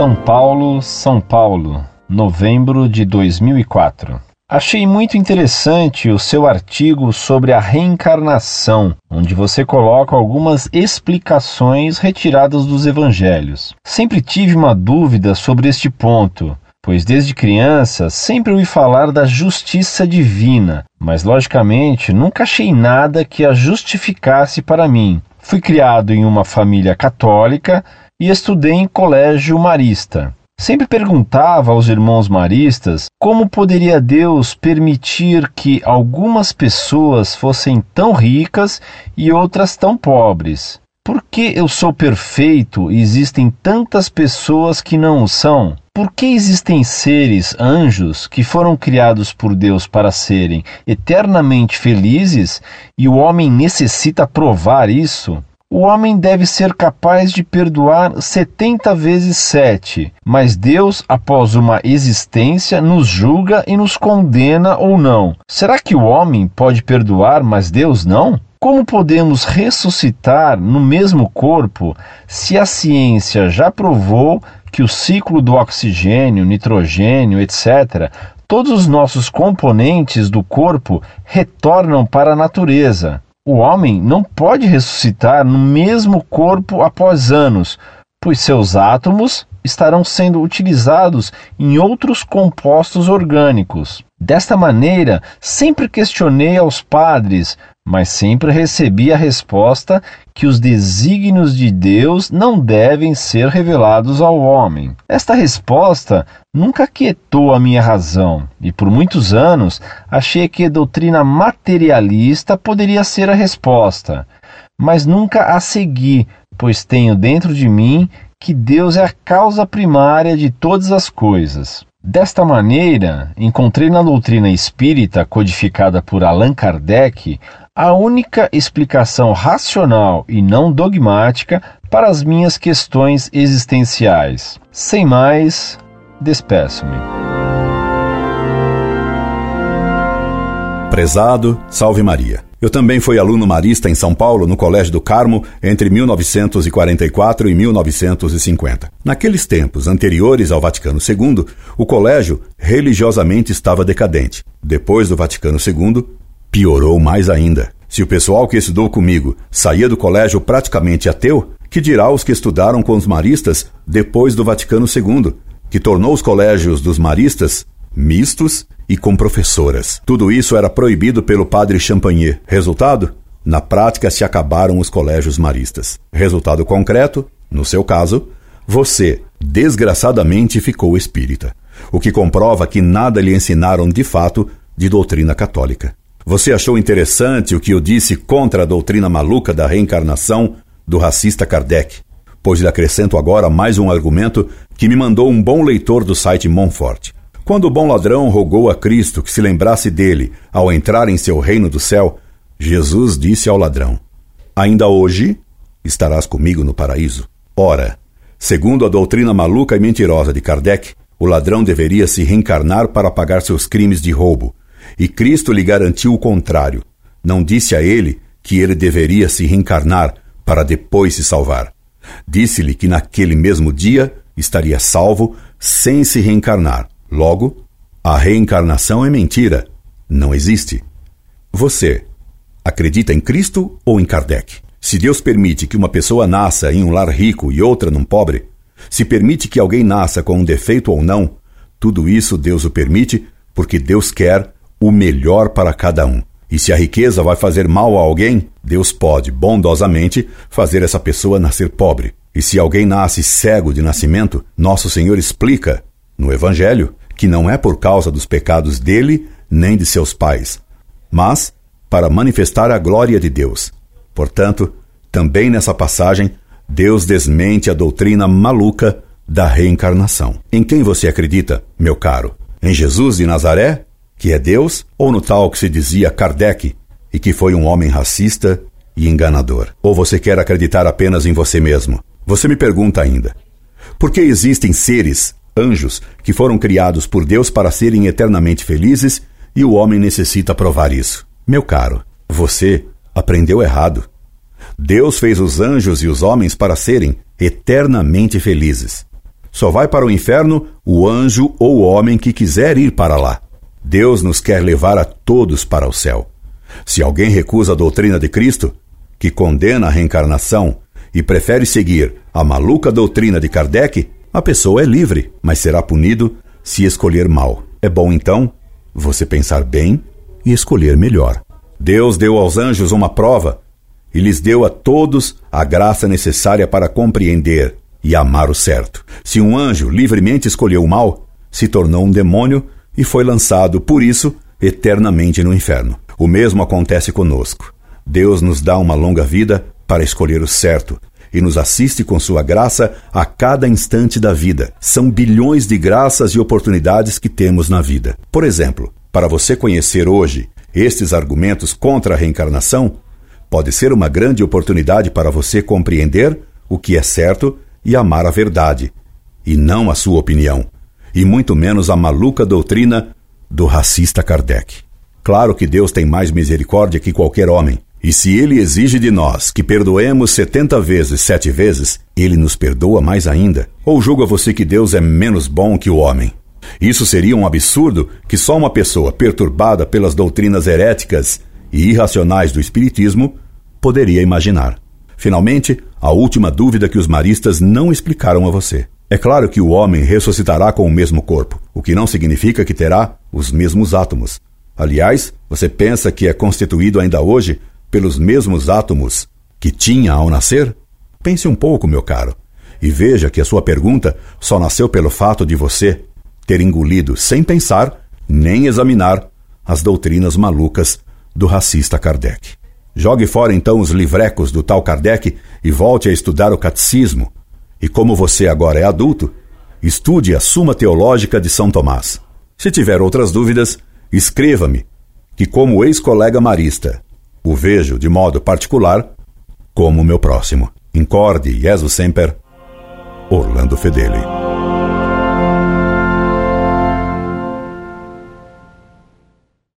São Paulo, São Paulo, novembro de 2004. Achei muito interessante o seu artigo sobre a reencarnação, onde você coloca algumas explicações retiradas dos evangelhos. Sempre tive uma dúvida sobre este ponto, pois desde criança sempre ouvi falar da justiça divina, mas logicamente nunca achei nada que a justificasse para mim. Fui criado em uma família católica e estudei em colégio marista. Sempre perguntava aos irmãos maristas como poderia Deus permitir que algumas pessoas fossem tão ricas e outras tão pobres. Por que eu sou perfeito e existem tantas pessoas que não o são? Por que existem seres, anjos, que foram criados por Deus para serem eternamente felizes e o homem necessita provar isso? O homem deve ser capaz de perdoar setenta vezes sete, mas Deus, após uma existência, nos julga e nos condena ou não. Será que o homem pode perdoar, mas Deus não? Como podemos ressuscitar no mesmo corpo se a ciência já provou que o ciclo do oxigênio, nitrogênio, etc., todos os nossos componentes do corpo retornam para a natureza? O homem não pode ressuscitar no mesmo corpo após anos, pois seus átomos estarão sendo utilizados em outros compostos orgânicos. Desta maneira, sempre questionei aos padres mas sempre recebi a resposta que os desígnios de Deus não devem ser revelados ao homem. Esta resposta nunca quietou a minha razão, e por muitos anos achei que a doutrina materialista poderia ser a resposta, mas nunca a segui, pois tenho dentro de mim que Deus é a causa primária de todas as coisas. Desta maneira, encontrei na doutrina espírita codificada por Allan Kardec a única explicação racional e não dogmática para as minhas questões existenciais. Sem mais, despeço-me. Prezado, salve Maria. Eu também fui aluno marista em São Paulo, no Colégio do Carmo, entre 1944 e 1950. Naqueles tempos anteriores ao Vaticano II, o colégio religiosamente estava decadente. Depois do Vaticano II, Piorou mais ainda. Se o pessoal que estudou comigo saía do colégio praticamente ateu, que dirá os que estudaram com os maristas depois do Vaticano II, que tornou os colégios dos maristas mistos e com professoras. Tudo isso era proibido pelo padre Champagner. Resultado? Na prática se acabaram os colégios maristas. Resultado concreto, no seu caso, você, desgraçadamente, ficou espírita. O que comprova que nada lhe ensinaram de fato de doutrina católica. Você achou interessante o que eu disse contra a doutrina maluca da reencarnação do racista Kardec? Pois lhe acrescento agora mais um argumento que me mandou um bom leitor do site Montfort. Quando o bom ladrão rogou a Cristo que se lembrasse dele ao entrar em seu reino do céu, Jesus disse ao ladrão: Ainda hoje estarás comigo no paraíso. Ora, segundo a doutrina maluca e mentirosa de Kardec, o ladrão deveria se reencarnar para pagar seus crimes de roubo, e Cristo lhe garantiu o contrário. Não disse a ele que ele deveria se reencarnar para depois se salvar. Disse-lhe que naquele mesmo dia estaria salvo sem se reencarnar. Logo, a reencarnação é mentira. Não existe. Você acredita em Cristo ou em Kardec? Se Deus permite que uma pessoa nasça em um lar rico e outra num pobre, se permite que alguém nasça com um defeito ou não, tudo isso Deus o permite porque Deus quer o melhor para cada um. E se a riqueza vai fazer mal a alguém, Deus pode, bondosamente, fazer essa pessoa nascer pobre. E se alguém nasce cego de nascimento, Nosso Senhor explica, no Evangelho, que não é por causa dos pecados dele nem de seus pais, mas para manifestar a glória de Deus. Portanto, também nessa passagem, Deus desmente a doutrina maluca da reencarnação. Em quem você acredita, meu caro? Em Jesus de Nazaré que é Deus, ou no tal que se dizia Kardec e que foi um homem racista e enganador? Ou você quer acreditar apenas em você mesmo? Você me pergunta ainda: por que existem seres, anjos, que foram criados por Deus para serem eternamente felizes e o homem necessita provar isso? Meu caro, você aprendeu errado. Deus fez os anjos e os homens para serem eternamente felizes. Só vai para o inferno o anjo ou o homem que quiser ir para lá. Deus nos quer levar a todos para o céu. Se alguém recusa a doutrina de Cristo, que condena a reencarnação, e prefere seguir a maluca doutrina de Kardec, a pessoa é livre, mas será punido se escolher mal. É bom então você pensar bem e escolher melhor. Deus deu aos anjos uma prova e lhes deu a todos a graça necessária para compreender e amar o certo. Se um anjo livremente escolheu o mal, se tornou um demônio e foi lançado, por isso, eternamente no inferno. O mesmo acontece conosco. Deus nos dá uma longa vida para escolher o certo e nos assiste com sua graça a cada instante da vida. São bilhões de graças e oportunidades que temos na vida. Por exemplo, para você conhecer hoje estes argumentos contra a reencarnação, pode ser uma grande oportunidade para você compreender o que é certo e amar a verdade, e não a sua opinião, e muito menos a maluca doutrina do racista Kardec. Claro que Deus tem mais misericórdia que qualquer homem, e se ele exige de nós que perdoemos setenta vezes sete vezes, ele nos perdoa mais ainda. Ou julga você que Deus é menos bom que o homem? Isso seria um absurdo que só uma pessoa perturbada pelas doutrinas heréticas e irracionais do Espiritismo poderia imaginar. Finalmente, a última dúvida que os maristas não explicaram a você. É claro que o homem ressuscitará com o mesmo corpo, o que não significa que terá os mesmos átomos. Aliás, você pensa que é constituído ainda hoje pelos mesmos átomos que tinha ao nascer? Pense um pouco, meu caro, e veja que a sua pergunta só nasceu pelo fato de você ter engolido, sem pensar nem examinar, as doutrinas malucas do racista Kardec. Jogue fora então os livrecos do tal Kardec e volte a estudar o catecismo. E como você agora é adulto, estude a Suma Teológica de São Tomás. Se tiver outras dúvidas, escreva-me, que como ex-colega marista, o vejo de modo particular como meu próximo. Incorde Jesus Semper, Orlando Fedeli.